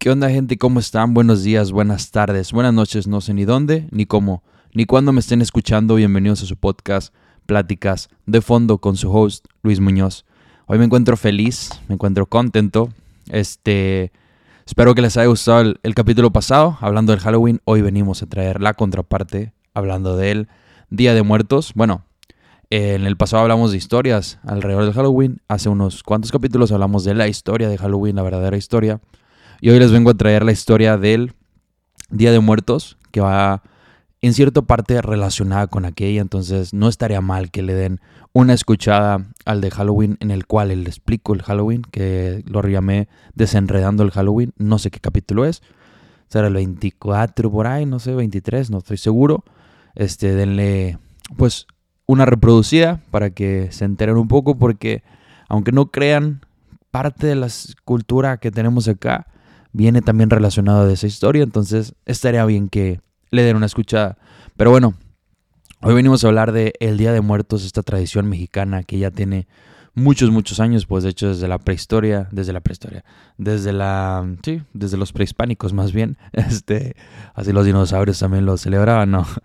¿Qué onda gente? ¿Cómo están? Buenos días, buenas tardes, buenas noches, no sé ni dónde, ni cómo, ni cuándo me estén escuchando. Bienvenidos a su podcast Pláticas de Fondo con su host Luis Muñoz. Hoy me encuentro feliz, me encuentro contento. Este, espero que les haya gustado el, el capítulo pasado hablando del Halloween. Hoy venimos a traer la contraparte hablando del Día de Muertos. Bueno, en el pasado hablamos de historias alrededor del Halloween. Hace unos cuantos capítulos hablamos de la historia de Halloween, la verdadera historia. Y hoy les vengo a traer la historia del Día de Muertos, que va en cierta parte relacionada con aquella. Entonces no estaría mal que le den una escuchada al de Halloween en el cual le explico el Halloween, que lo llamé Desenredando el Halloween. No sé qué capítulo es. Será el 24 por ahí, no sé, 23, no estoy seguro. Este, denle pues una reproducida para que se enteren un poco porque aunque no crean, parte de la cultura que tenemos acá viene también relacionado de esa historia, entonces estaría bien que le den una escuchada. Pero bueno, hoy venimos a hablar de el Día de Muertos, esta tradición mexicana que ya tiene muchos, muchos años, pues de hecho desde la prehistoria, desde la prehistoria, desde la, sí, desde los prehispánicos más bien, este, así los dinosaurios también lo celebraban, ¿no?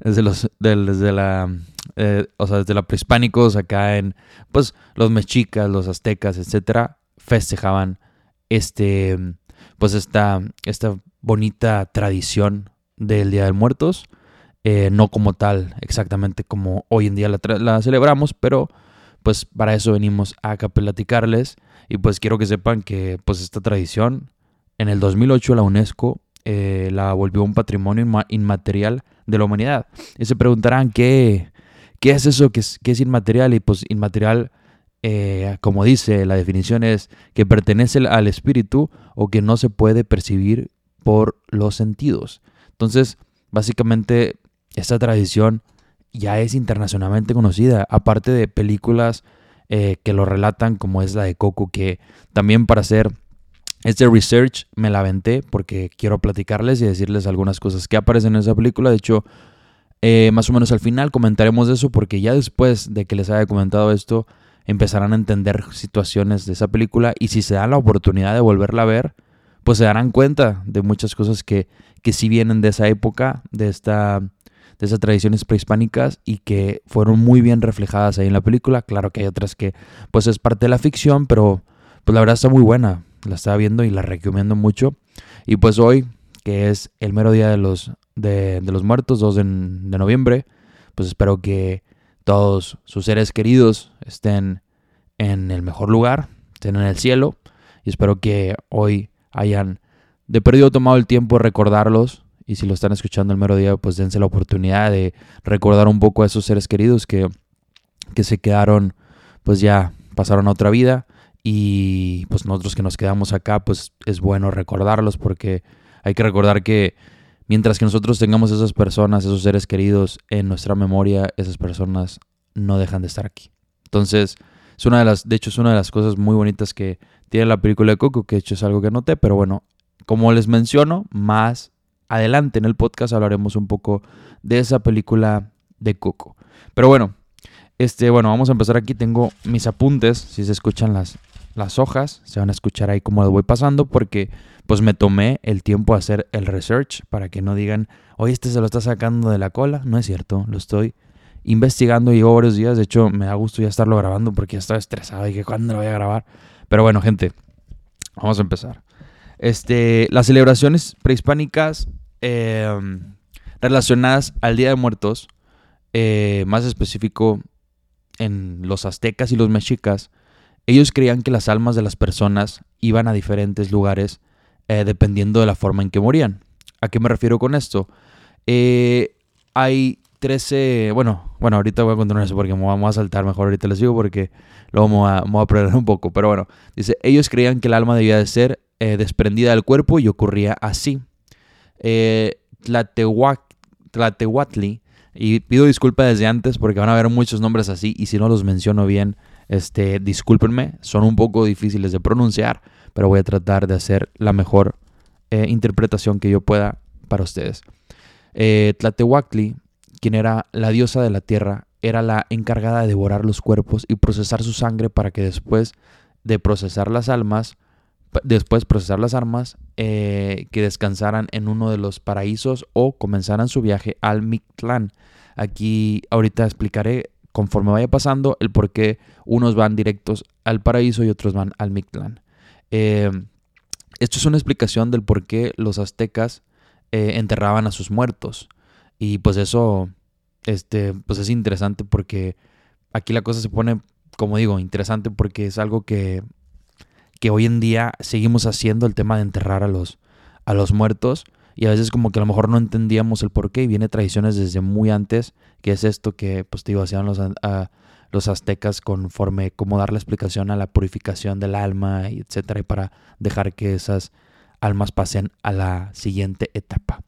Desde los, desde la, eh, o sea, desde la prehispánicos acá en, pues los mexicas, los aztecas, etcétera, festejaban este, pues esta, esta bonita tradición del Día de Muertos, eh, no como tal, exactamente como hoy en día la, celebramos, pero pues para eso venimos a platicarles y pues quiero que sepan que pues esta tradición en el 2008 la UNESCO eh, la volvió un patrimonio inmaterial de la humanidad. Y se preguntarán qué, qué es eso que es, es inmaterial y pues inmaterial eh, como dice la definición es que pertenece al espíritu o que no se puede percibir por los sentidos. Entonces básicamente esta tradición ya es internacionalmente conocida, aparte de películas eh, que lo relatan, como es la de Coco, que también para hacer este research me la aventé porque quiero platicarles y decirles algunas cosas que aparecen en esa película. De hecho, eh, más o menos al final comentaremos eso porque ya después de que les haya comentado esto, empezarán a entender situaciones de esa película y si se dan la oportunidad de volverla a ver, pues se darán cuenta de muchas cosas que, que sí vienen de esa época, de esta de esas tradiciones prehispánicas y que fueron muy bien reflejadas ahí en la película. Claro que hay otras que pues es parte de la ficción, pero pues la verdad está muy buena. La estaba viendo y la recomiendo mucho. Y pues hoy, que es el mero día de los, de, los muertos, 2 de, de noviembre, pues espero que todos sus seres queridos estén en el mejor lugar, estén en el cielo. Y espero que hoy hayan de perdido tomado el tiempo de recordarlos y si lo están escuchando el mero día, pues dense la oportunidad de recordar un poco a esos seres queridos que, que se quedaron, pues ya pasaron a otra vida. Y pues nosotros que nos quedamos acá, pues es bueno recordarlos porque hay que recordar que mientras que nosotros tengamos esas personas, esos seres queridos en nuestra memoria, esas personas no dejan de estar aquí. Entonces, es una de las, de hecho, es una de las cosas muy bonitas que tiene la película de Coco, que de hecho es algo que noté, pero bueno, como les menciono, más adelante en el podcast hablaremos un poco de esa película de Coco. Pero bueno, este, bueno, vamos a empezar aquí. Tengo mis apuntes, si se escuchan las, las hojas, se van a escuchar ahí como lo voy pasando porque pues me tomé el tiempo a hacer el research para que no digan, oye, este se lo está sacando de la cola. No es cierto, lo estoy investigando y llevo varios días. De hecho, me da gusto ya estarlo grabando porque ya estaba estresado y que cuándo lo voy a grabar. Pero bueno, gente, vamos a empezar. Este, las celebraciones prehispánicas em, relacionadas al Día de Muertos, eh, más específico en los aztecas y los mexicas, ellos creían que las almas de las personas iban a diferentes lugares eh, dependiendo de la forma en que morían. ¿A qué me refiero con esto? Eh, hay 13, bueno, bueno, ahorita voy a continuar eso porque me voy a saltar, mejor ahorita les digo porque luego me voy a, me un poco, pero bueno, dice, ellos creían que el alma debía de ser eh, desprendida del cuerpo y ocurría así. Eh, Tlatehuatli, y pido disculpas desde antes porque van a haber muchos nombres así y si no los menciono bien, este, discúlpenme, son un poco difíciles de pronunciar, pero voy a tratar de hacer la mejor eh, interpretación que yo pueda para ustedes. Eh, Tlatehuatli, quien era la diosa de la tierra, era la encargada de devorar los cuerpos y procesar su sangre para que después de procesar las almas después procesar las armas, eh, que descansaran en uno de los paraísos o comenzaran su viaje al Mictlán. Aquí ahorita explicaré conforme vaya pasando el por qué unos van directos al paraíso y otros van al Mictlán. Eh, esto es una explicación del por qué los aztecas eh, enterraban a sus muertos. Y pues eso este, pues es interesante porque aquí la cosa se pone, como digo, interesante porque es algo que, que hoy en día seguimos haciendo el tema de enterrar a los, a los muertos. Y a veces como que a lo mejor no entendíamos el por qué y viene tradiciones desde muy antes, que es esto que, pues te digo, hacían los, a, los aztecas conforme cómo dar la explicación a la purificación del alma, etcétera, y para dejar que esas almas pasen a la siguiente etapa.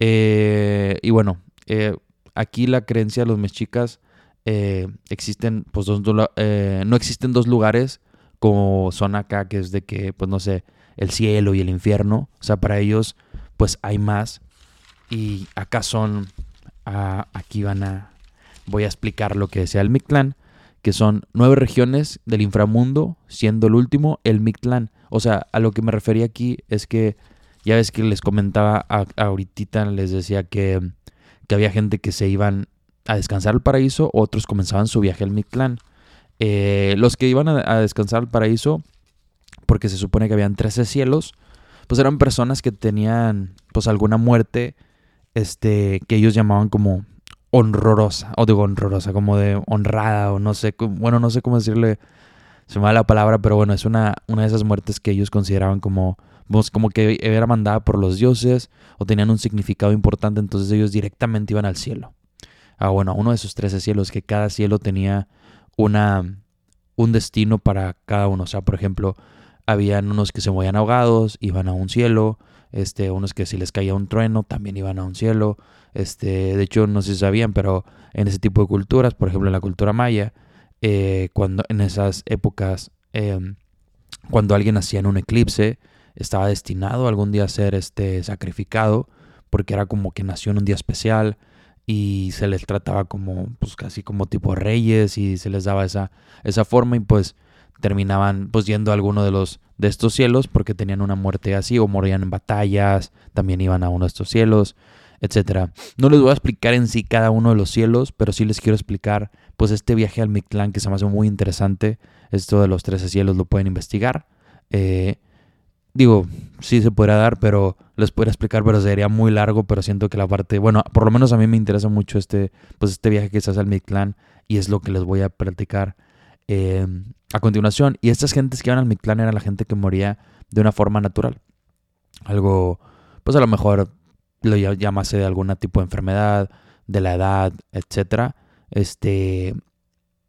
Eh, y bueno, eh, aquí la creencia de los mexicas eh, existen, pues dos, no existen dos lugares como son acá, que es de que, pues no sé, el cielo y el infierno. O sea, para ellos, pues hay más. Y acá son, ah, aquí van a, voy a explicar lo que decía el Mictlán, que son nueve regiones del inframundo, siendo el último el Mictlán. O sea, a lo que me refería aquí es que ya ves que les comentaba ahorita, les decía que, que, había gente que se iban a descansar al paraíso, otros comenzaban su viaje al Mictlán. Eh, los que iban a, a, descansar al paraíso, porque se supone que habían 13 cielos, pues eran personas que tenían pues alguna muerte este, que ellos llamaban como honrorosa, o digo honrorosa, como de honrada, o no sé, bueno, no sé cómo decirle, se me va la palabra, pero bueno, es una, una de esas muertes que ellos consideraban como, como que era mandada por los dioses, o tenían un significado importante, entonces ellos directamente iban al cielo. Ah, bueno, a uno de esos trece cielos, que cada cielo tenía una, un destino para cada uno. O sea, por ejemplo, habían unos que se movían ahogados, iban a un cielo, este, unos que si les caía un trueno, también iban a un cielo, este, de hecho, no si sabían, pero en ese tipo de culturas, por ejemplo en la cultura maya, eh, cuando en esas épocas, em, cuando alguien hacía en un eclipse, estaba destinado algún día a ser este, sacrificado, porque era como que nació en un día especial y se les trataba como, pues casi como tipo reyes y se les daba esa, esa forma y pues terminaban pues yendo a alguno de los de estos cielos porque tenían una muerte así o morían en batallas, también iban a uno de estos cielos etcétera. No les voy a explicar en sí cada uno de los cielos, pero sí les quiero explicar pues este viaje al Mictlán que se me hace muy interesante. Esto de los 13 cielos lo pueden investigar. Eh, digo, sí se podrá dar, pero les podría explicar, pero sería muy largo, pero siento que la parte, bueno, por lo menos a mí me interesa mucho este, pues este viaje que se hace al Mictlán y es lo que les voy a platicar eh, a continuación. Y estas gentes que iban al Mictlán era la gente que moría de una forma natural. Algo, pues a lo mejor lo llamase de algún tipo de enfermedad, de la edad, etcétera, este,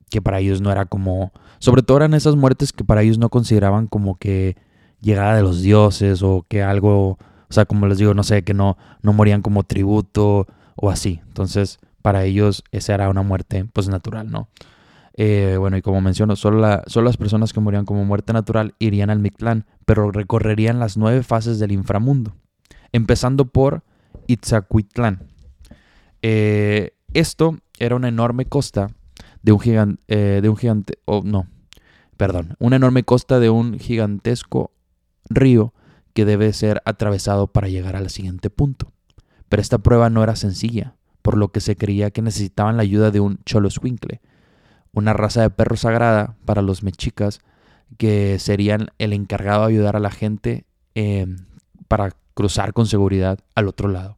que para ellos no era como, sobre todo eran esas muertes que para ellos no consideraban como que llegada de los dioses o que algo, o sea, como les digo, no sé, que no, no morían como tributo o así. Entonces, para ellos esa era una muerte pues natural, ¿no? Eh, bueno, y como menciono, solo, la, solo las personas que morían como muerte natural irían al Mictlán, pero recorrerían las nueve fases del inframundo, empezando por Itzacuitlán. Eh, esto era una enorme costa de un gigante, eh, gigante, oh, no, perdón, una enorme costa de un gigantesco río que debe ser atravesado para llegar al siguiente punto. Pero esta prueba no era sencilla, por lo que se creía que necesitaban la ayuda de un choloscuincle, una raza de perro sagrada para los mexicas que serían el encargado de ayudar a la gente eh, para cruzar con seguridad al otro lado.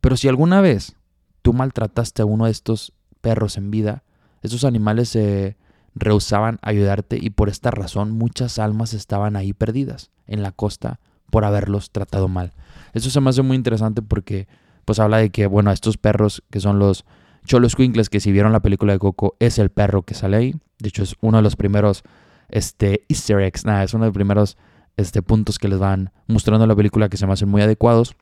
Pero si alguna vez tú maltrataste a uno de estos perros en vida, estos animales se rehusaban ayudarte y por esta razón muchas almas estaban ahí perdidas en la costa por haberlos tratado mal. Eso se me hace muy interesante porque pues habla de que, bueno, estos perros que son los Cholos Quinkles, que si vieron la película de Coco, es el perro que sale ahí. De hecho, es uno de los primeros este, easter eggs, nada, es uno de los primeros este, puntos que les van mostrando en la película que se me hacen muy adecuados.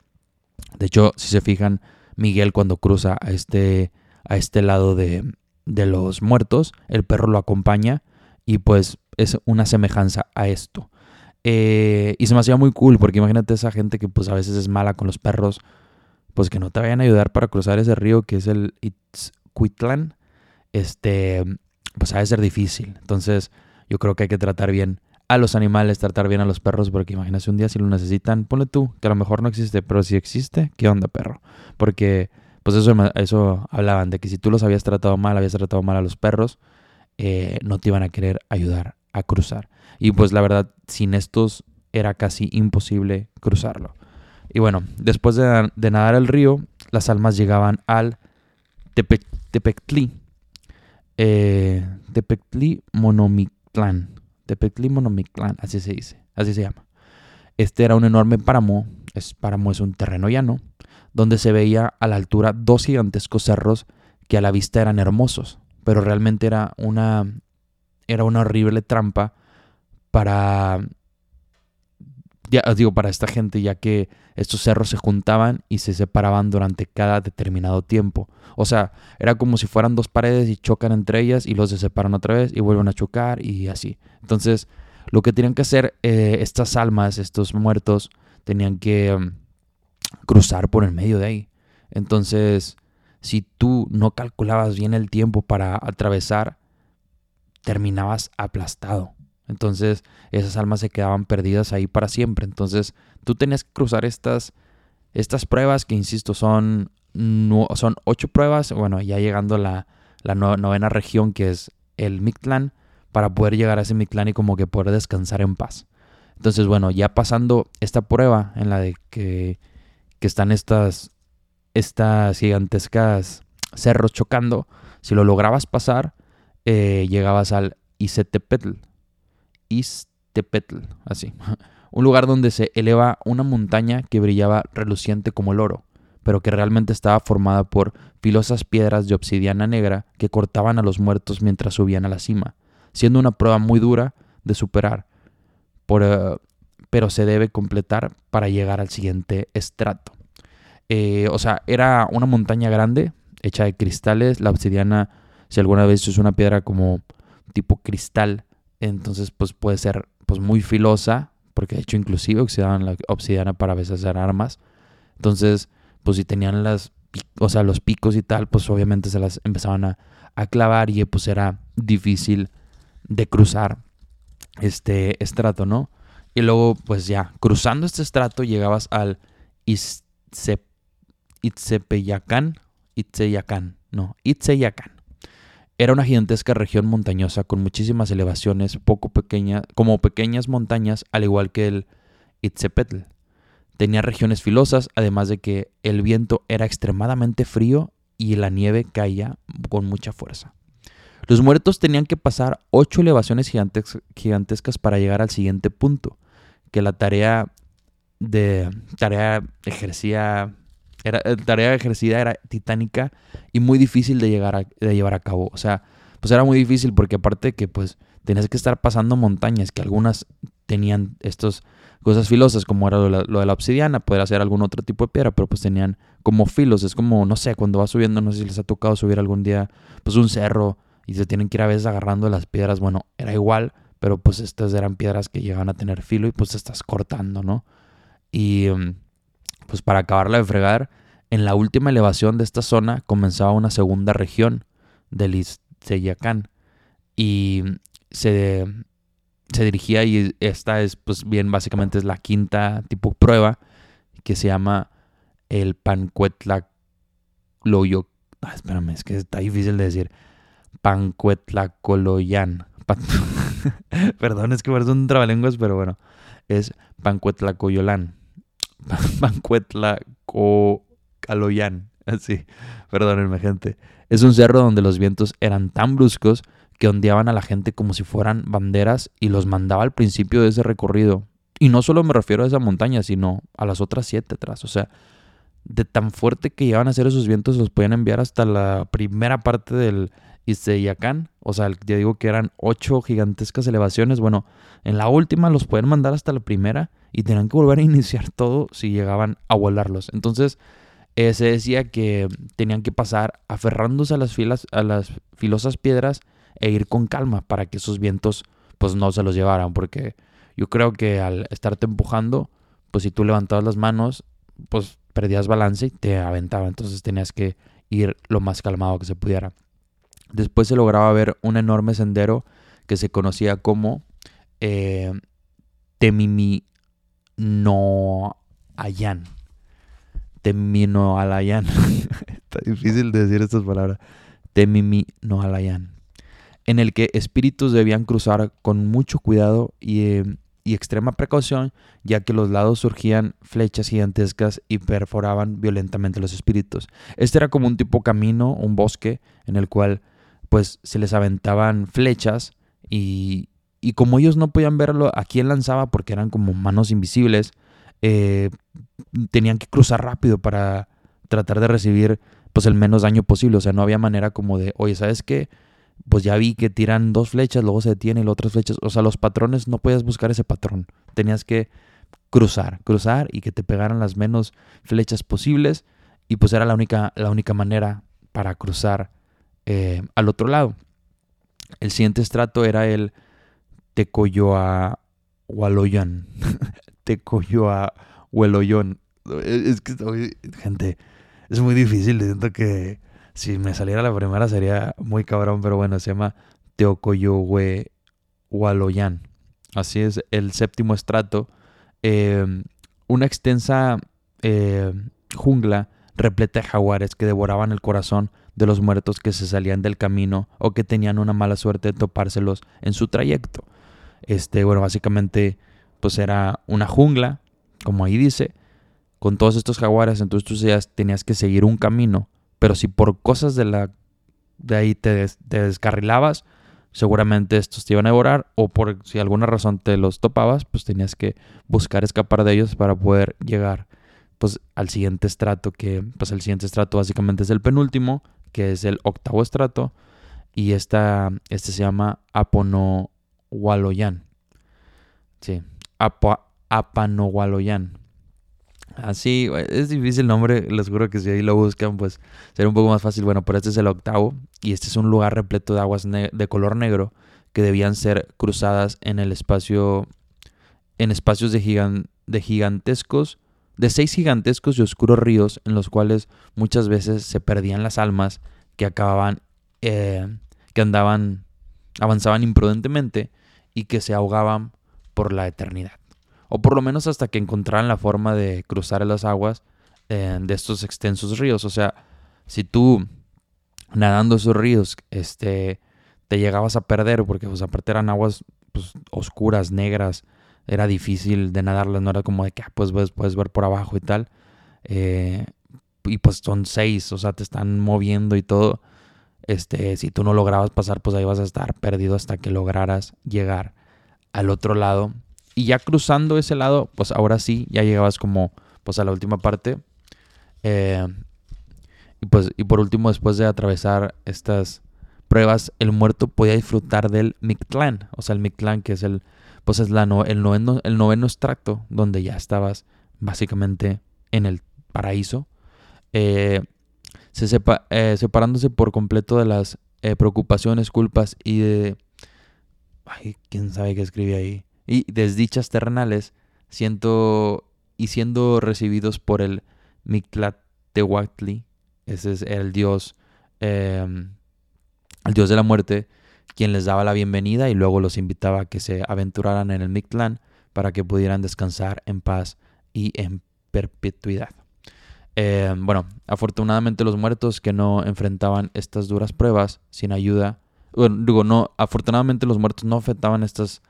De hecho, si se fijan, Miguel cuando cruza a este, a este lado de, de los muertos, el perro lo acompaña y pues es una semejanza a esto. Eh, y se me hacía muy cool porque imagínate esa gente que pues a veces es mala con los perros, pues que no te vayan a ayudar para cruzar ese río que es el Itzcuitlán, este, pues ha de ser difícil. Entonces yo creo que hay que tratar bien a los animales, tratar bien a los perros, porque imagínate un día si lo necesitan, ponle tú, que a lo mejor no existe, pero si existe, ¿qué onda, perro? Porque, pues eso, eso hablaban, de que si tú los habías tratado mal, habías tratado mal a los perros, eh, no te iban a querer ayudar a cruzar. Y pues la verdad, sin estos era casi imposible cruzarlo. Y bueno, después de, nadar el río, las almas llegaban al Tepe, Tepectli, eh, Tepectli Monomictlán. Tepectli Monomictlán, así se dice, así se llama. Este era un enorme páramo, es, páramo es un terreno llano, donde se veía a la altura dos gigantescos cerros que a la vista eran hermosos, pero realmente era una, era una horrible trampa para ya digo, para esta gente, ya que estos cerros se juntaban y se separaban durante cada determinado tiempo. O sea, era como si fueran dos paredes y chocan entre ellas y los se separan otra vez y vuelven a chocar y así. Entonces, lo que tenían que hacer eh, estas almas, estos muertos, tenían que um, cruzar por el medio de ahí. Entonces, si tú no calculabas bien el tiempo para atravesar, terminabas aplastado. Entonces esas almas se quedaban perdidas ahí para siempre. Entonces tú tenías que cruzar estas, estas pruebas que, insisto, son, son ocho pruebas. Bueno, ya llegando a la, la novena región que es el Mictlán, para poder llegar a ese Mictlán y como que poder descansar en paz. Entonces, bueno, ya pasando esta prueba en la de que, que están estas, estas gigantescas cerros chocando, si lo lograbas pasar, eh, llegabas al Isetepetl, Istepetl, así. Un lugar donde se eleva una montaña que brillaba reluciente como el oro, pero que realmente estaba formada por filosas piedras de obsidiana negra que cortaban a los muertos mientras subían a la cima, siendo una prueba muy dura de superar, eh, pero se debe completar para llegar al siguiente estrato. Eh, o sea, era una montaña grande, hecha de cristales, la obsidiana, si alguna vez es una piedra como tipo cristal, entonces, pues puede ser pues muy filosa, porque de hecho inclusive oxidaban la obsidiana para a veces hacer armas. Entonces, pues si tenían las, o sea, los picos y tal, pues obviamente se las empezaban a, clavar y pues era difícil de cruzar este estrato, ¿no? Y luego, pues ya, cruzando este estrato llegabas al Itzepeyacán, Itzeyacán, no, Itzeyacán. Era una gigantesca región montañosa con muchísimas elevaciones, poco pequeñas, como pequeñas montañas, al igual que el Itzepetl. Tenía regiones filosas, además de que el viento era extremadamente frío y la nieve caía con mucha fuerza. Los muertos tenían que pasar ocho elevaciones gigantescas para llegar al siguiente punto, que la tarea de tarea ejercía la tarea ejercida era titánica y muy difícil de, llegar de llevar a cabo. O sea, pues era muy difícil porque aparte que pues tenías que estar pasando montañas que algunas tenían estas cosas filosas como era lo, de la obsidiana, podría ser algún otro tipo de piedra, pero pues tenían como filos. Es como, no sé, cuando vas subiendo, no sé si les ha tocado subir algún día pues un cerro y se tienen que ir a veces agarrando las piedras. Bueno, era igual, pero pues estas eran piedras que llegaban a tener filo y pues te estás cortando, ¿no? Y... Mm, pues para acabarla de fregar, en la última elevación de esta zona comenzaba una segunda región del Izteyacán y se, se dirigía y esta es pues bien básicamente es la quinta tipo prueba que se llama el Pancuetlacloyo. Ah, espérame, es que está difícil de decir. Pancuetlacoloyan. Perdón, es que parece un trabalenguas, pero bueno, es Pancuetlacoyolán. Caloyan, Así, perdónenme, gente. Es un cerro donde los vientos eran tan bruscos que ondeaban a la gente como si fueran banderas y los mandaba al principio de ese recorrido. Y no solo me refiero a esa montaña, sino a las otras siete atrás. O sea, de tan fuerte que llegaban a ser esos vientos, los podían enviar hasta la primera parte del Izeyacán. O sea, ya digo que eran ocho gigantescas elevaciones. Bueno, en la última los pueden mandar hasta la primera y tenían que volver a iniciar todo si llegaban a volarlos. Entonces, eh, se decía que tenían que pasar aferrándose a las, filas, a las filosas piedras e ir con calma para que esos vientos pues no se los llevaran. Porque yo creo que al estarte empujando, pues si tú levantabas las manos, pues perdías balance y te aventaba. Entonces tenías que ir lo más calmado que se pudiera. Después se lograba ver un enorme sendero que se conocía como eh, Temimi no Ayan. Temino Alayan. Está difícil de decir estas palabras. Temimi no Alayan. En el que espíritus debían cruzar con mucho cuidado y, eh, y extrema precaución, ya que los lados surgían flechas gigantescas y perforaban violentamente los espíritus. Este era como un tipo camino, un bosque, en el cual pues se les aventaban flechas y, y como ellos no podían verlo a quién lanzaba porque eran como manos invisibles, eh, tenían que cruzar rápido para tratar de recibir pues el menos daño posible. O sea, no había manera como de, oye, ¿sabes qué? Pues ya vi que tiran dos flechas, luego se detiene y otras flechas. O sea, los patrones no podías buscar ese patrón. Tenías que cruzar, cruzar y que te pegaran las menos flechas posibles. Y pues era la única, la única manera para cruzar eh, al otro lado. El siguiente estrato era el Tecoyoa Hualoyan. Tecoyoa Hueloyón. Es que, gente, es muy difícil. Siento que si me saliera la primera sería muy cabrón, pero bueno, se llama Teocoyohue Hualoyan. Así es, el séptimo estrato. Em, una extensa eh, jungla repleta de jaguares que devoraban el corazón de los muertos que se salían del camino o que tenían una mala suerte de topárselos en su trayecto. Este, bueno, básicamente, pues era una jungla, como ahí dice, con todos estos jaguares, entonces tú tenías que seguir un camino, pero si por cosas de la de ahí te, descarrilabas, seguramente estos te iban a devorar o por si alguna razón te los topabas, pues tenías que buscar escapar de ellos para poder llegar pues al siguiente estrato que pues el siguiente estrato básicamente es el penúltimo que es el octavo estrato, y esta, este se llama Aponohualoyan. Sí, Apanohualoyan. Así, es difícil el nombre, les juro que si ahí lo buscan, pues será un poco más fácil. Bueno, pero este es el octavo, y este es un lugar repleto de aguas de color negro que debían ser cruzadas en el espacio, en espacios de, de gigantescos de seis gigantescos y oscuros ríos en los cuales muchas veces se perdían las almas que acababan, eh, que andaban, avanzaban imprudentemente y que se ahogaban por la eternidad. O por lo menos hasta que encontraran la forma de cruzar las aguas eh, de estos extensos ríos. O sea, si tú nadando esos ríos, este, te llegabas a perder, porque pues aparte eran aguas pues, oscuras, negras, era difícil de nadarlas, no era como de que ah, pues puedes, ver por abajo y tal. Eh, y pues son seis, o sea, te están moviendo y todo. Este, si tú no lograbas pasar, pues ahí vas a estar perdido hasta que lograras llegar al otro lado. Y ya cruzando ese lado, pues ahora sí, ya llegabas como pues a la última parte. Eh, y pues, y por último, después de atravesar estas pruebas, el muerto podía disfrutar del Mictlán. O sea, el Mictlán, que es el pues es la el, noveno, el noveno extracto donde ya estabas básicamente en el paraíso, eh, se eh, separándose por completo de las eh, preocupaciones, culpas y de... Ay, quién sabe qué escribí ahí. Y desdichas terrenales, siento, y siendo recibidos por el Mictlatehuatli, ese es el dios, el dios de la muerte, quien les daba la bienvenida y luego los invitaba a que se aventuraran en el Mictlán para que pudieran descansar en paz y en perpetuidad. Eh, bueno, afortunadamente los muertos que no enfrentaban estas duras pruebas sin ayuda, bueno, digo, no, afortunadamente los muertos no enfrentaban estas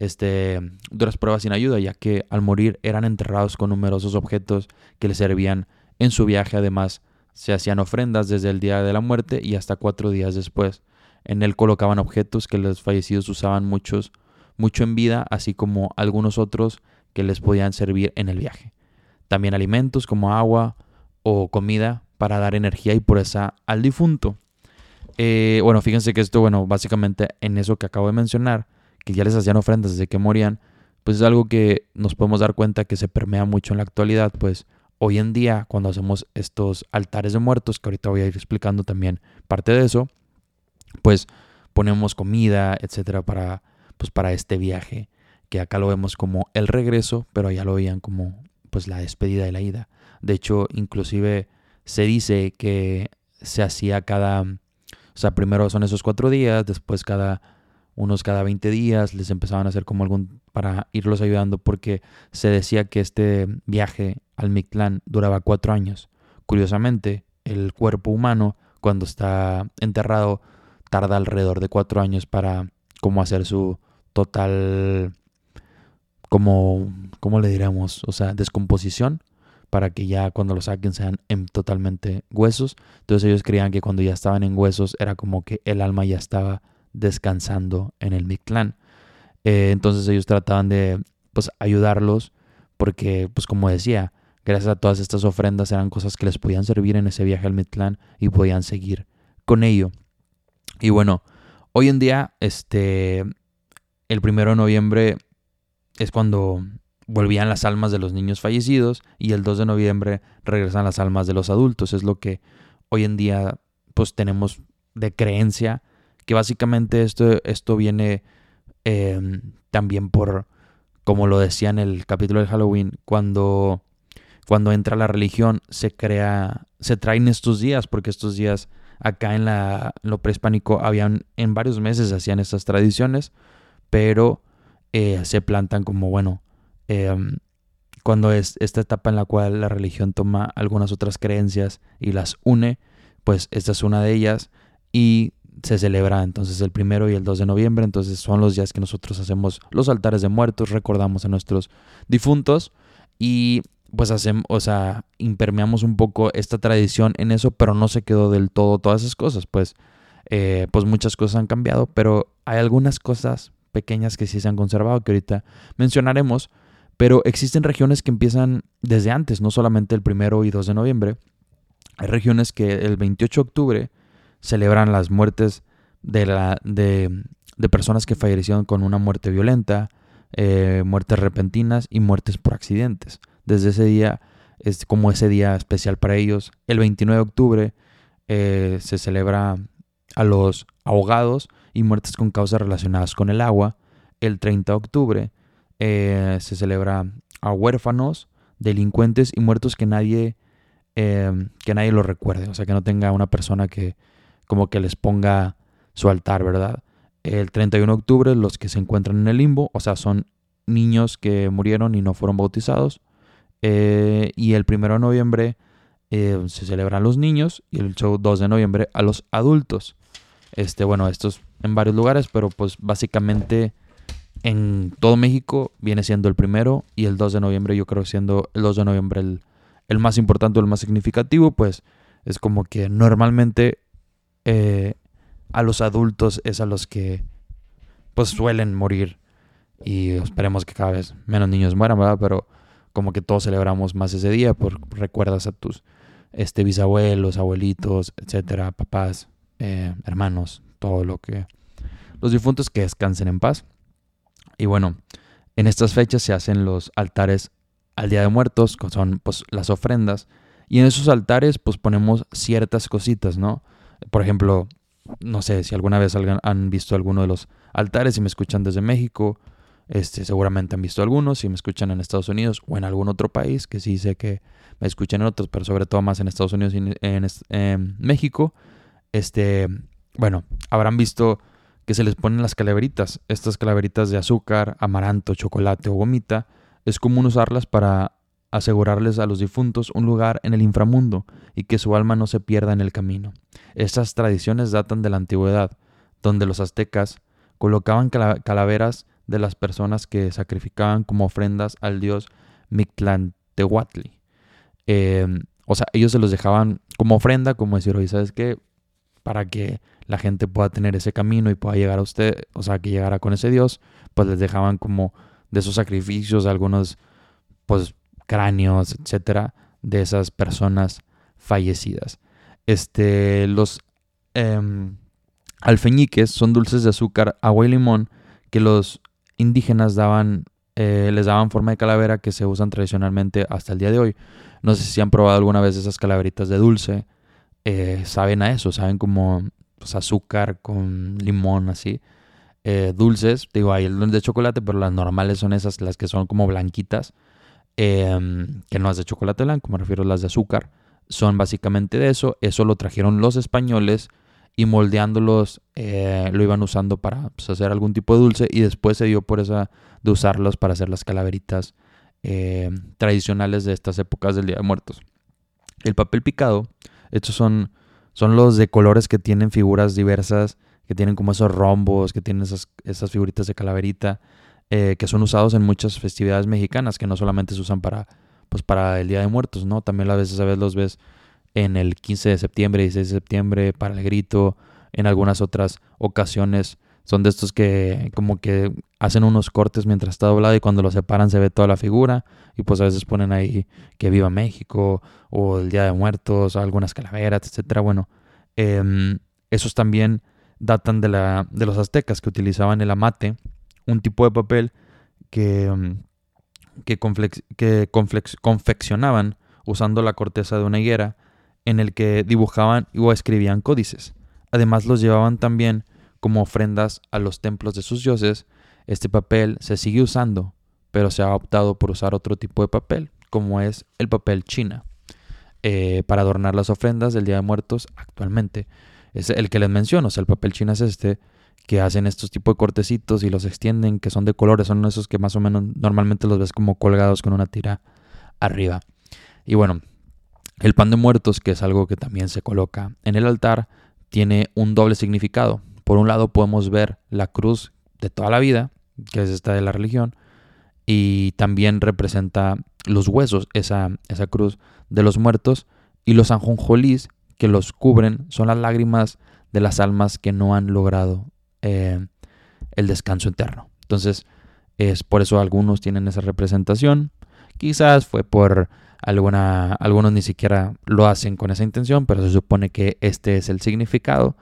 este, duras pruebas sin ayuda, ya que al morir eran enterrados con numerosos objetos que les servían en su viaje. Además, se hacían ofrendas desde el día de la muerte y hasta cuatro días después. En él colocaban objetos que los fallecidos usaban muchos, mucho en vida, así como algunos otros que les podían servir en el viaje. También alimentos como agua o comida para dar energía y pureza al difunto. Eh, bueno, fíjense que esto, bueno, básicamente en eso que acabo de mencionar, que ya les hacían ofrendas desde que morían, pues es algo que nos podemos dar cuenta que se permea mucho en la actualidad, pues hoy en día cuando hacemos estos altares de muertos, que ahorita voy a ir explicando también parte de eso, pues ponemos comida, etcétera, para, pues para este viaje, que acá lo vemos como el regreso, pero allá lo veían como pues la despedida y la ida. De hecho, inclusive se dice que se hacía cada, o sea, primero son esos cuatro días, después cada unos cada 20 días, les empezaban a hacer como algún para irlos ayudando porque se decía que este viaje al Mictlán duraba cuatro años. Curiosamente, el cuerpo humano cuando está enterrado tarda alrededor de cuatro años para como hacer su total como ¿cómo le diremos? O sea, descomposición para que ya cuando lo saquen sean en totalmente huesos. Entonces ellos creían que cuando ya estaban en huesos era como que el alma ya estaba descansando en el Mictlán. Eh, entonces ellos trataban de pues ayudarlos porque pues como decía, gracias a todas estas ofrendas eran cosas que les podían servir en ese viaje al Mictlán y podían seguir con ello. Y bueno, hoy en día, este, el primero de noviembre es cuando volvían las almas de los niños fallecidos y el 2 de noviembre regresan las almas de los adultos. Es lo que hoy en día pues tenemos de creencia, que básicamente esto, esto viene em, también por, como lo decía en el capítulo de Halloween, cuando, cuando entra la religión se crea, se traen estos días, porque estos días acá en, la, lo prehispánico habían, en varios meses hacían estas tradiciones, pero eh, se plantan como, bueno, Em, cuando es esta etapa en la cual la religión toma algunas otras creencias y las une, pues esta es una de ellas y se celebra entonces el primero y el 2 de noviembre, entonces son los días que nosotros hacemos los altares de muertos, recordamos a nuestros difuntos y pues hacemos, o sea, impermeamos un poco esta tradición en eso, pero no se quedó del todo todas esas cosas, pues, eh, pues muchas cosas han cambiado, pero hay algunas cosas pequeñas que sí se han conservado que ahorita mencionaremos, pero existen regiones que empiezan desde antes, no solamente el primero y 2 de noviembre. Hay regiones que el 28 de octubre celebran las muertes de, la, de, personas que fallecieron con una muerte violenta, eh, muertes repentinas y muertes por accidentes. Desde ese día es como ese día especial para ellos. El 29 de octubre eh, se celebra a los ahogados y muertes con causas relacionadas con el agua. El 30 de octubre eh, se celebra a huérfanos, delincuentes y muertos que nadie, eh, que nadie lo recuerde, o sea, que no tenga una persona que como que les ponga su altar, ¿verdad? El 31 de octubre los que se encuentran en el limbo, o sea, son niños que murieron y no fueron bautizados. Eh, y el 1 de noviembre se celebran los niños y el 2 de noviembre a los adultos. Este, bueno, estos en varios lugares, pero pues básicamente en todo México viene siendo el primero y el 2 de noviembre yo creo siendo el 2 de noviembre el, el más importante el más significativo, pues es como que normalmente eh, a los adultos es a los que pues suelen morir y esperemos que cada vez menos niños mueran, ¿verdad? Pero como que todos celebramos más ese día, por recuerdas a tus este, bisabuelos, abuelitos, etcétera, papás, eh, hermanos, todo lo que... Los difuntos que descansen en paz. Y bueno, en estas fechas se hacen los altares al Día de Muertos, que son pues las ofrendas. Y en esos altares pues ponemos ciertas cositas, ¿no? Por ejemplo, no sé si alguna vez han visto alguno de los altares y me escuchan desde México, este, seguramente han visto algunos, si me escuchan en Estados Unidos o en algún otro país, que sí sé que me escuchan en otros, pero sobre todo más en Estados Unidos y en, México, este, bueno, habrán visto que se les ponen las calaveritas. Estas calaveritas de azúcar, amaranto, chocolate o gomita, es común usarlas para asegurarles a los difuntos un lugar en el inframundo y que su alma no se pierda en el camino. Estas tradiciones datan de la antigüedad, donde los aztecas colocaban calaveras de las personas que sacrificaban como ofrendas al dios Mictlantehuatli. Em, o sea, ellos se los dejaban como ofrenda, como decir, oye, ¿sabes qué? Para que la gente pueda tener ese camino y pueda llegar a usted, o sea, que llegara con ese Dios, pues les dejaban como de esos sacrificios algunos, pues, cráneos, etcétera, de esas personas fallecidas. Este, los em, alfeñiques son dulces de azúcar, agua y limón que los indígenas daban, eh, les daban forma de calavera que se usan tradicionalmente hasta el día de hoy. No sé si han probado alguna vez esas calaveritas de dulce. Eh, saben a eso, saben como pues, azúcar con limón, así. Eh, dulces, digo, hay el de chocolate, pero las normales son esas, las que son como blanquitas, em, que no es de chocolate blanco, me refiero a las de azúcar. Son básicamente de eso. Eso lo trajeron los españoles y moldeándolos eh, lo iban usando para pues, hacer algún tipo de dulce y después se dio por esa de usarlos para hacer las calaveritas tradicionales de estas épocas del Día de Muertos. El papel picado, estos son, son los de colores que tienen figuras diversas, que tienen como esos rombos, que tienen esas, esas figuritas de calaverita, eh, que son usados en muchas festividades mexicanas, que no solamente se usan para, pues, para el Día de Muertos, ¿no? También a veces, a veces los ves en el 15 de septiembre, 16 de septiembre, para el grito, en algunas otras ocasiones. Son de estos que como que hacen unos cortes mientras está doblado y cuando lo separan se ve toda la figura y pues a veces ponen ahí que viva México o el Día de Muertos, algunas calaveras, etcétera. Bueno, em, esos también datan de, la, de los aztecas que utilizaban el amate, un tipo de papel que, em, que, que confeccionaban usando la corteza de una higuera en el que dibujaban o escribían códices. Además los llevaban también como ofrendas a los templos de sus dioses. Este papel se sigue usando, pero se ha optado por usar otro tipo de papel, como es el papel china, eh, para adornar las ofrendas del Día de Muertos actualmente. Es el que les menciono, o sea, el papel china es este, que hacen estos tipos de cortecitos y los extienden, que son de colores, son esos que más o menos normalmente los ves como colgados con una tira arriba. Y bueno, el pan de muertos, que es algo que también se coloca en el altar, tiene un doble significado. Por un lado podemos ver la cruz de toda la vida, que es esta de la religión, y también representa los huesos, esa, esa cruz de los muertos, y los anjonjolís que los cubren son las lágrimas de las almas que no han logrado eh, el descanso eterno. Entonces, es por eso algunos tienen esa representación. Quizás fue por Alguna, algunos ni siquiera lo hacen con esa intención, pero se supone que este es el significado.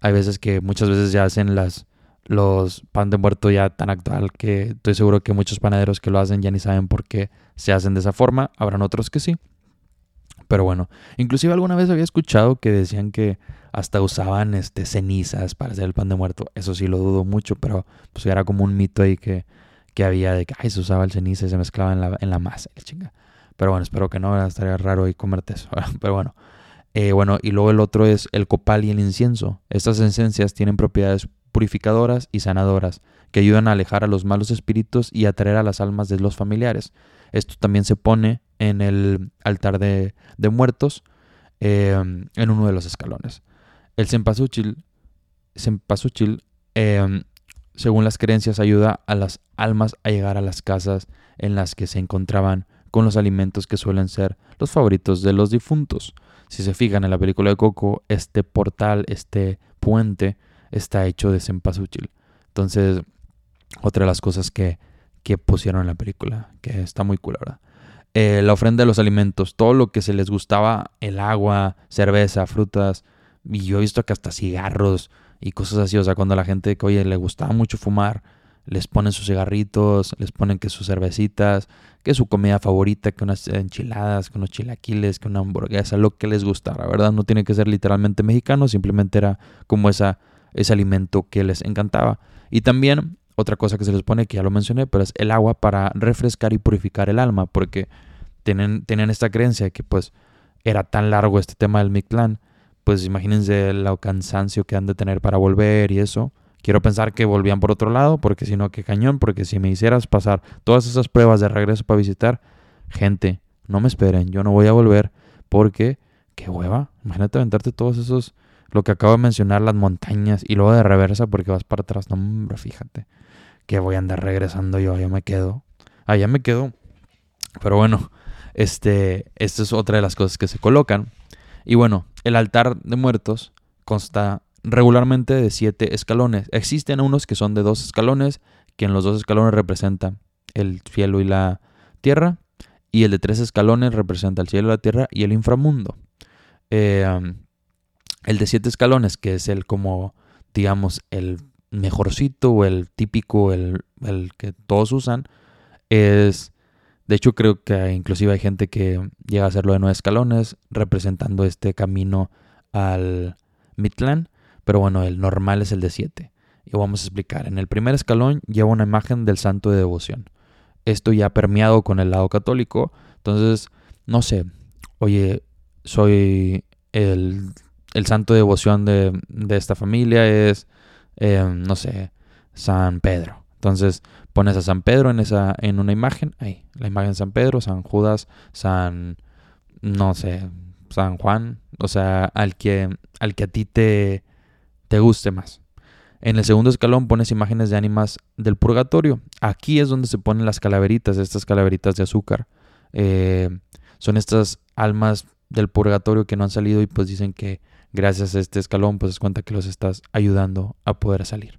Hay veces que muchas veces ya hacen las, los pan de muerto ya tan actual que estoy seguro que muchos panaderos que lo hacen ya ni saben por qué se hacen de esa forma. Habrán otros que sí. Pero bueno, inclusive alguna vez había escuchado que decían que hasta usaban este, cenizas para hacer el pan de muerto. Eso sí lo dudo mucho, pero pues era como un mito ahí que, que había de que ay, se usaba el ceniza y se mezclaba en la, en la masa. Chinga. Pero bueno, espero que no, estaría raro ahí comerte eso. Pero bueno. Eh, bueno, y luego el otro es el copal y el incienso. Estas esencias tienen propiedades purificadoras y sanadoras que ayudan a alejar a los malos espíritus y atraer a las almas de los familiares. Esto también se pone en el altar de, muertos em, en uno de los escalones. El cempasúchil, em, según las creencias, ayuda a las almas a llegar a las casas en las que se encontraban con los alimentos que suelen ser los favoritos de los difuntos. Si se fijan en la película de Coco, este portal, este puente, está hecho de cempasúchil. Entonces, otra de las cosas que, que pusieron en la película, que está muy cool, ¿verdad? Eh, la ofrenda de los alimentos, todo lo que se les gustaba, el agua, cerveza, frutas, y yo he visto que hasta cigarros y cosas así, o sea, cuando la gente que, le gustaba mucho fumar, les ponen sus cigarritos, les ponen que sus cervecitas, que su comida favorita, que unas enchiladas, que unos chilaquiles, que una hamburguesa, lo que les gustara, ¿verdad? No tiene que ser literalmente mexicano, simplemente era como esa, ese alimento que les encantaba. Y también otra cosa que se les pone, que ya lo mencioné, pero es el agua para refrescar y purificar el alma, porque tienen, tienen esta creencia de que pues era tan largo este tema del Mictlán, pues imagínense el cansancio que han de tener para volver y eso Quiero pensar que volvían por otro lado, porque si no, qué cañón, porque si me hicieras pasar todas esas pruebas de regreso para visitar, gente, no me esperen, yo no voy a volver, porque, qué hueva, imagínate aventarte todos esos, lo que acabo de mencionar, las montañas, y luego de reversa porque vas para atrás, no, hombre, fíjate, que voy a andar regresando yo, ya me quedo, allá me quedo, pero bueno, este, esta es otra de las cosas que se colocan, y bueno, el altar de muertos consta regularmente de siete escalones. Existen unos que son de dos escalones, que en los dos escalones representan el cielo y la tierra, y el de tres escalones representa el cielo, la tierra y el inframundo. Eh, el de siete escalones, que es el como, digamos, el mejorcito o el típico, el, el que todos usan, es, de hecho creo que inclusive hay gente que llega a hacerlo de nueve escalones, representando este camino al Midland. Pero bueno, el normal es el de 7. Y vamos a explicar. En el primer escalón lleva una imagen del santo de devoción. Esto ya permeado con el lado católico. Entonces, no sé, oye, soy el el santo de devoción de, de esta familia es, eh, no sé, San Pedro. Entonces pones a San Pedro en, esa, en una imagen, ahí, la imagen de San Pedro, San Judas, San, no sé, San Juan, o sea, al que, al que a ti te, te guste más. En el segundo escalón pones imágenes de ánimas del purgatorio. Aquí es donde se ponen las calaveritas, estas calaveritas de azúcar. Eh, son estas almas del purgatorio que no han salido y pues dicen que gracias a este escalón pues es cuenta que los estás ayudando a poder salir.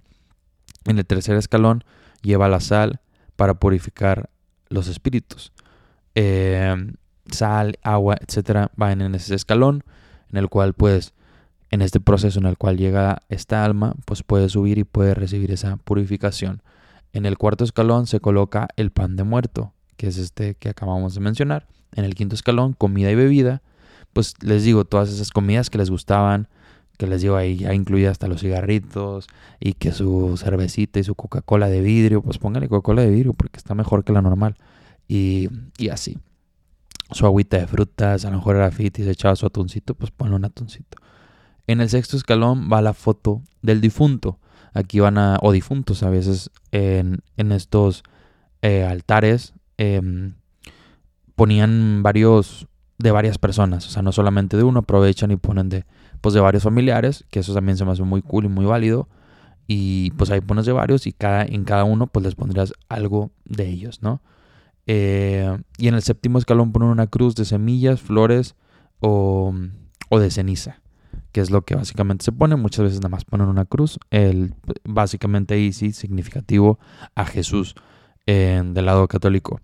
En el tercer escalón lleva la sal para purificar los espíritus. Eh, sal, agua, etcétera, van en ese escalón en el cual pues en este proceso en el cual llega esta alma pues puede subir y puede recibir esa purificación. En el cuarto escalón se coloca el pan de muerto, que es este que acabamos de mencionar. En el quinto escalón, comida y bebida. Pues les digo, todas esas comidas que les gustaban, que les digo ahí ya incluye hasta los cigarritos y que su cervecita y su Coca-Cola de vidrio, pues pónganle Coca-Cola de vidrio porque está mejor que la normal. Y, y, así. Su agüita de frutas, a lo mejor era fit echaba su atuncito, pues ponle un atuncito. En el sexto escalón va la foto del difunto. Aquí van a, o difuntos a veces, en, estos eh, altares eh, ponían varios, de varias personas, o sea, no solamente de uno, aprovechan y ponen de, pues de varios familiares, que eso también se me hace muy cool y muy válido. Y pues ahí pones de varios y cada, en cada uno pues les pondrías algo de ellos, ¿no? Eh, y en el séptimo escalón ponen una cruz de semillas, flores o, o, de ceniza, que es lo que básicamente se pone. Muchas veces nada más ponen una cruz. El, básicamente ahí sí, significativo a Jesús del lado católico.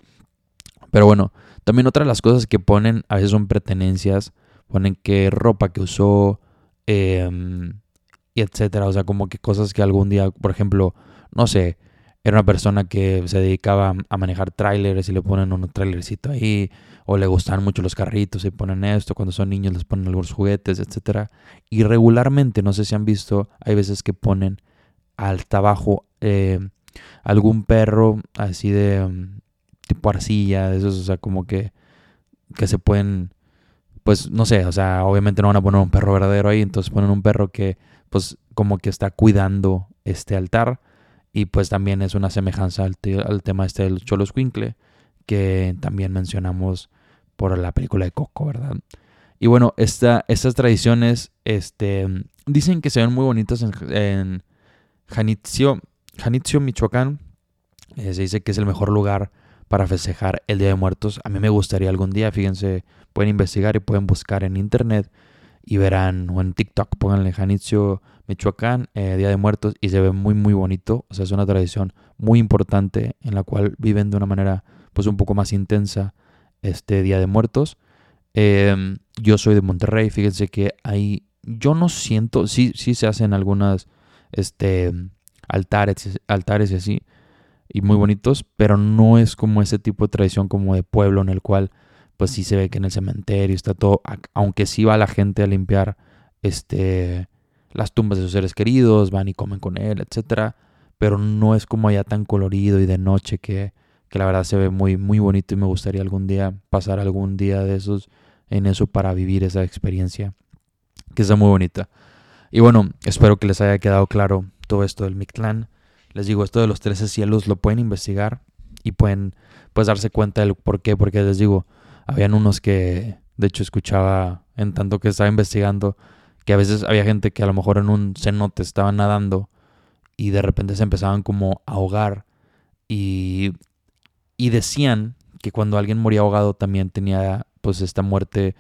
Pero bueno, también otra de las cosas que ponen a veces son pertenencias. Ponen qué ropa que usó, eh, y etcétera. O sea, como que cosas que algún día, por ejemplo, no sé, era una persona que se dedicaba a manejar trailers y le ponen un trailercito ahí, o le gustan mucho los carritos y ponen esto, cuando son niños les ponen algunos juguetes, etcétera. Y regularmente, no sé si han visto, hay veces que ponen al abajo eh, algún perro así de um, tipo arcilla, de esos, o sea, como que, que se pueden, pues no sé, o sea, obviamente no van a poner un perro verdadero ahí, entonces ponen un perro que pues como que está cuidando este altar y pues también es una semejanza al, tema este del Cholos Quinkle que también mencionamos por la película de Coco, ¿verdad? Y bueno, esta, estas tradiciones este, dicen que se ven muy bonitas en, en Janitzio, Janitzio, Michoacán. Eh, se dice que es el mejor lugar para festejar el Día de Muertos. A mí me gustaría algún día, fíjense, pueden investigar y pueden buscar en internet y verán, o en TikTok, pónganle Janitzio, Michoacán, eh, Día de Muertos, y se ve muy, muy bonito. O sea, es una tradición muy importante en la cual viven de una manera, pues, un poco más intensa este Día de Muertos. Eh, yo soy de Monterrey, fíjense que ahí yo no siento, sí, sí se hacen algunas, este, altares, altares y así, y muy bonitos, pero no es como ese tipo de tradición como de pueblo en el cual pues sí se ve que en el cementerio está todo, aunque sí va la gente a limpiar este las tumbas de sus seres queridos, van y comen con él, etcétera, pero no es como allá tan colorido y de noche que, que la verdad se ve muy muy bonito y me gustaría algún día pasar algún día de esos en eso para vivir esa experiencia que está muy bonita. Y bueno, espero que les haya quedado claro todo esto del Mictlán. Les digo, esto de los 13 cielos lo pueden investigar y pueden pues darse cuenta del por qué, porque les digo, habían unos que de hecho escuchaba en tanto que estaba investigando que a veces había gente que a lo mejor en un cenote estaba nadando y de repente se empezaban como a ahogar y, y decían que cuando alguien moría ahogado también tenía pues esta muerte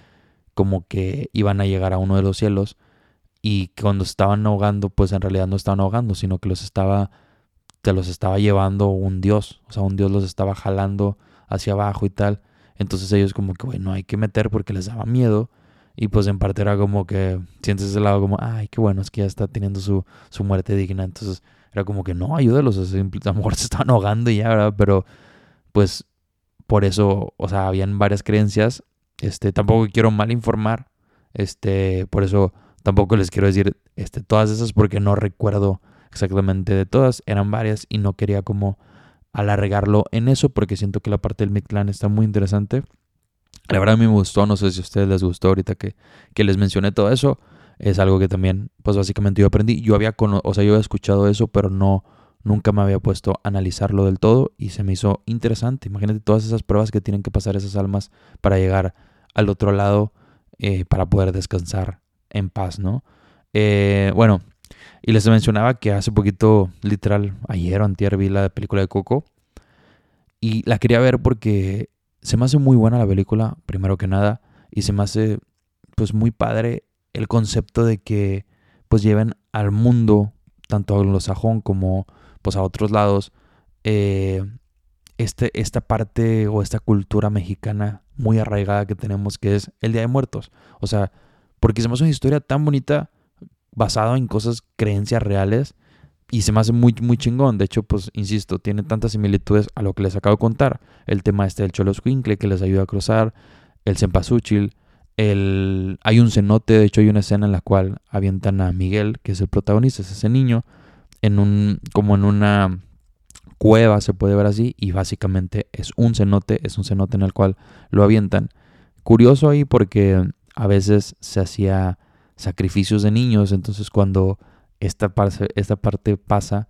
como que iban a llegar a uno de los cielos y cuando estaban ahogando pues en realidad no estaban ahogando sino que los estaba te los estaba llevando un dios, o sea, un dios los estaba jalando hacia abajo y tal. Entonces ellos como que, bueno, hay que meter porque les daba miedo. Y pues en parte era como que sientes ese lado como, ay, qué bueno, es que ya está teniendo su, su muerte digna. Entonces era como que no, ayúdalos, a lo mejor se estaban ahogando y ya, ¿verdad? Pero pues por eso, o sea, habían varias creencias. Este, tampoco quiero mal informar. Este, por eso tampoco les quiero decir este, todas esas porque no recuerdo exactamente de todas, eran varias y no quería como alargarlo en eso porque siento que la parte del Mictlán está muy interesante. La verdad a me gustó, no sé si a ustedes les gustó ahorita que, que les mencioné todo eso. es algo que también, pues básicamente yo aprendí. Yo había, o sea, yo había escuchado eso, pero no, nunca me había puesto a analizarlo del todo y se me hizo interesante. Imagínate todas esas pruebas que tienen que pasar esas almas para llegar al otro lado, eh, para poder descansar en paz, ¿no? Eh, bueno, y les mencionaba que hace poquito, literal, ayer o antier vi la película de Coco y la quería ver porque se me hace muy buena la película, primero que nada, y se me hace pues muy padre el concepto de que pues lleven al mundo, tanto anglosajón como pues a otros lados, eh, este, esta parte o esta cultura mexicana muy arraigada que tenemos que es el Día de Muertos. O sea, porque se me hace una historia tan bonita basada en cosas, creencias reales y se me hace muy, muy chingón. De hecho, pues, insisto, tiene tantas similitudes a lo que les acabo de contar. El tema este del Cholos Quinkle que les ayuda a cruzar, el Cempasúchil, el... hay un cenote, de hecho hay una escena en la cual avientan a Miguel, que es el protagonista, es ese niño, en un, como en una cueva, se puede ver así, y básicamente es un cenote, es un cenote en el cual lo avientan. Curioso ahí porque a veces se hacía sacrificios de niños, entonces cuando esta parte, esta parte pasa,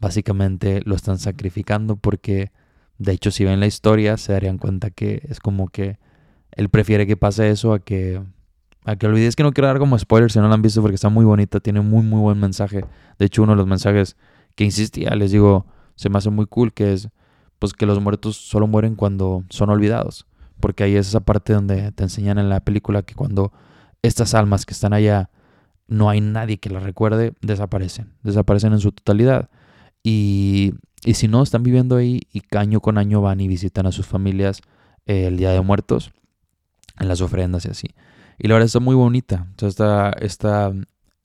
básicamente lo están sacrificando porque, de hecho, si ven la historia, se darían cuenta que es como que él prefiere que pase eso a que a que olvides que no quiero dar como spoiler si no lo han visto porque está muy bonita, tiene muy muy buen mensaje. De hecho, uno de los mensajes que insistía, les digo, se me hace muy cool, que es pues que los muertos solo mueren cuando son olvidados. Porque ahí es esa parte donde te enseñan en la película que cuando estas almas que están allá no hay nadie que las recuerde, desaparecen, desaparecen en su totalidad. Y, y si no, están viviendo ahí y año con año van y visitan a sus familias eh, el Día de Muertos, en las ofrendas y así. Y la verdad está muy bonita. esta, esta,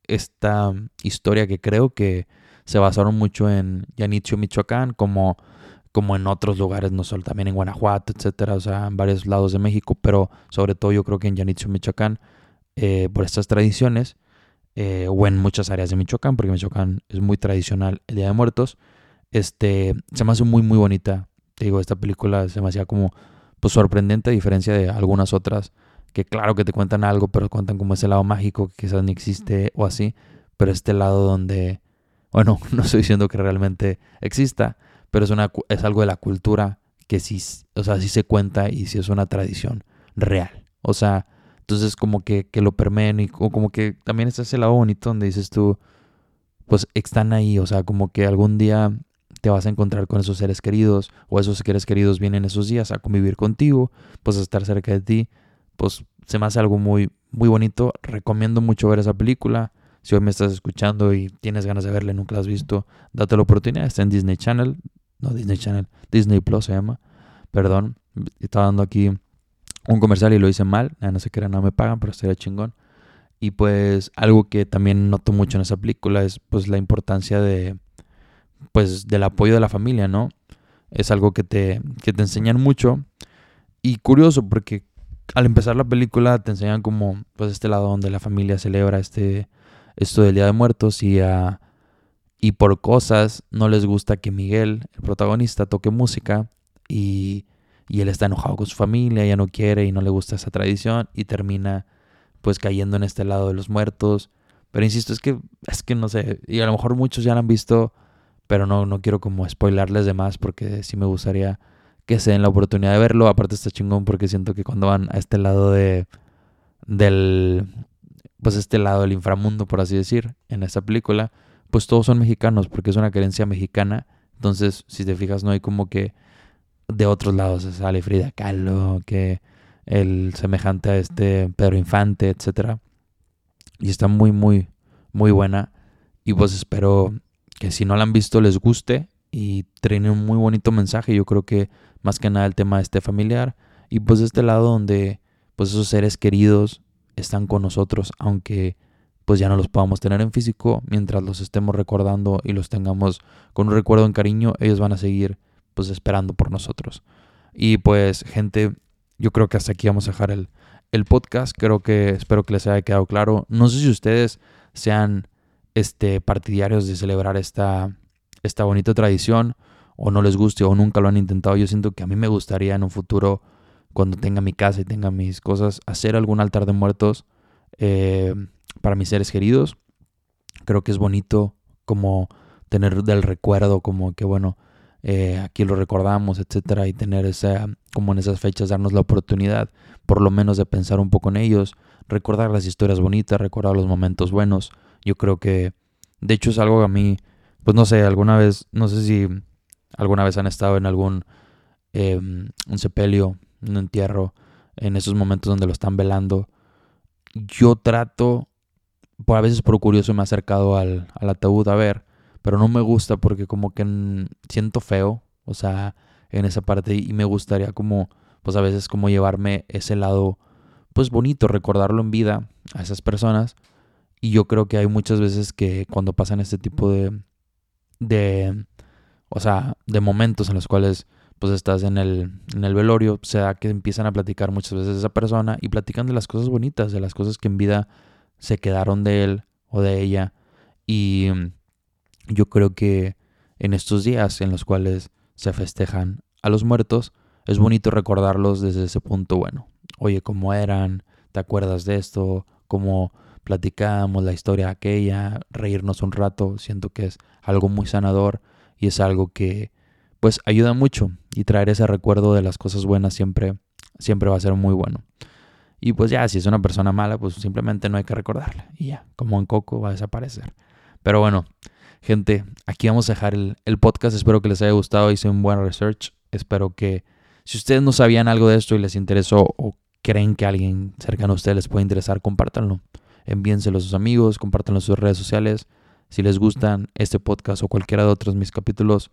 esta historia que creo que se basaron mucho en Yanitzio, Michoacán, como, como en otros lugares, no solo también en Guanajuato, etcétera, o sea, en varios lados de México, pero sobre todo yo creo que en Yanitzio, Michoacán, eh, por estas tradiciones, eh, o en muchas áreas de Michoacán, porque Michoacán es muy tradicional el Día de Muertos, este, se me hace muy, muy bonita. Te digo, esta película se me hacía como pues, sorprendente a diferencia de algunas otras que claro que te cuentan algo, pero cuentan como ese lado mágico que quizás ni existe o así, pero este lado donde, bueno, no estoy diciendo que realmente exista, pero es, una, es algo de la cultura que sí, o sea, sí se cuenta y sí es una tradición real. O sea, entonces como que, que lo permeen y como que también está ese lado bonito donde dices tú, pues están ahí, o sea, como que algún día te vas a encontrar con esos seres queridos o esos seres queridos vienen esos días a convivir contigo, pues a estar cerca de ti, pues se me hace algo muy, muy bonito. Recomiendo mucho ver esa película. Si hoy me estás escuchando y tienes ganas de verla y nunca la has visto, date la oportunidad. Está en Disney Channel. No, Disney Channel. Disney Plus se llama. Perdón. Estaba dando aquí un comercial y lo hice mal. no sé qué no me pagan, pero estaría chingón. Y pues algo que también noto mucho en esa película es pues la importancia de pues del apoyo de la familia, ¿no? Es algo que te, que te enseñan mucho. Y curioso porque al empezar la película te enseñan como pues este lado donde la familia celebra este esto del Día de Muertos y y por cosas no les gusta que Miguel, el protagonista, toque música y y él está enojado con su familia, ya no quiere y no le gusta esa tradición y termina pues cayendo en este lado de los muertos. Pero insisto, es que es que no sé, y a lo mejor muchos ya lo han visto, pero no no quiero como spoilarles de más porque sí me gustaría que se den la oportunidad de verlo. Aparte está chingón porque siento que cuando van a este lado de del pues este lado del inframundo, por así decir, en esta película, pues todos son mexicanos porque es una creencia mexicana. Entonces, si te fijas, no hay como que de otros lados sale Frida Kahlo, que el semejante a este Pedro Infante, etcétera. Y está muy, muy, muy buena. Y pues espero que si no la han visto les guste y traen un muy bonito mensaje. Yo creo que más que nada el tema este familiar. Y pues de este lado donde pues esos seres queridos están con nosotros, aunque pues ya no los podamos tener en físico, mientras los estemos recordando y los tengamos con un recuerdo en cariño, ellos van a seguir pues esperando por nosotros. Y pues gente, yo creo que hasta aquí vamos a dejar el, el podcast. Creo que espero que les haya quedado claro. No sé si ustedes sean este, partidarios de celebrar esta, esta bonita tradición o no les guste o nunca lo han intentado. Yo siento que a mí me gustaría en un futuro, cuando tenga mi casa y tenga mis cosas, hacer algún altar de muertos. Eh, para mis seres queridos. Creo que es bonito como tener del recuerdo, como que bueno, eh, aquí lo recordamos, etcétera, y tener esa, como en esas fechas, darnos la oportunidad, por lo menos de pensar un poco en ellos, recordar las historias bonitas, recordar los momentos buenos. Yo creo que, de hecho, es algo a mí, pues no sé, alguna vez, no sé si alguna vez han estado en algún em, un sepelio, un entierro, en esos momentos donde lo están velando. Yo trato, por a veces por curioso me he acercado al ataúd a ver, pero no me gusta porque como que siento feo, o sea, en esa parte y me gustaría como, pues a veces como llevarme ese lado, pues bonito, recordarlo en vida a esas personas. Y yo creo que hay muchas veces que cuando pasan este tipo de, de, o sea, de momentos en los cuales pues estás en el, en el velorio, o sea, que empiezan a platicar muchas veces esa persona y platican de las cosas bonitas, de las cosas que en vida se quedaron de él o de ella. Y yo creo que en estos días en los cuales se festejan a los muertos, es bonito recordarlos desde ese punto bueno. Oye, ¿cómo eran? ¿Te acuerdas de esto? ¿Cómo platicábamos la historia aquella? Reírnos un rato. Siento que es algo muy sanador y es algo que pues ayuda mucho y traer ese recuerdo de las cosas buenas siempre siempre va a ser muy bueno. Y pues ya, si es una persona mala, pues simplemente no hay que recordarla. Y ya, como en Coco va a desaparecer. Pero bueno, Gente, aquí vamos a dejar el, podcast. Espero que les haya gustado. Hice un buen research. Espero que si ustedes no sabían algo de esto y les interesó o creen que alguien cercano a ustedes les puede interesar, compártanlo. Envíenselo a sus amigos, compártanlo en sus redes sociales. Si les gustan este podcast o cualquiera de otros mis capítulos,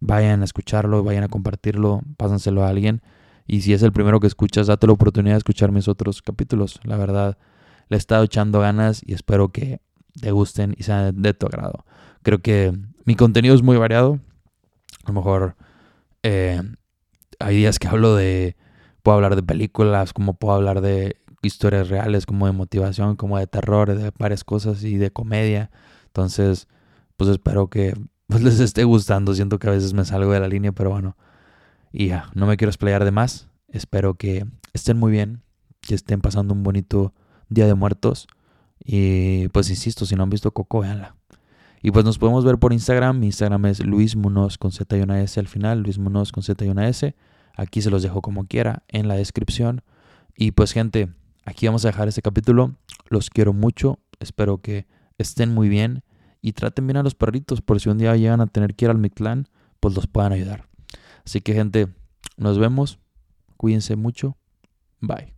vayan a escucharlo, vayan a compartirlo, pásenselo a alguien. Y si es el primero que escuchas, date la oportunidad de escuchar mis otros capítulos. La verdad, le he estado echando ganas y espero que te gusten y sean de tu agrado. Creo que mi contenido es muy variado. A lo mejor eh, hay días que hablo de, puedo hablar de películas, como puedo hablar de historias reales, como de motivación, como de terror, de varias cosas y de comedia. Entonces, pues espero que pues, les esté gustando. Siento que a veces me salgo de la línea, pero bueno. Y ya, no me quiero explayar de más. Espero que estén muy bien, que estén pasando un bonito Día de Muertos. Y pues insisto, si no han visto Coco, véanla. Y pues nos podemos ver por Instagram. Mi Instagram es Luis Munoz con Z y una S al final. Luis Munoz con Z y una S. Aquí se los dejo como quiera en la descripción. Y pues gente, aquí vamos a dejar este capítulo. Los quiero mucho. Espero que estén muy bien. Y traten bien a los perritos por si un día llegan a tener que ir al Mictlán, pues los puedan ayudar. Así que gente, nos vemos. Cuídense mucho. Bye.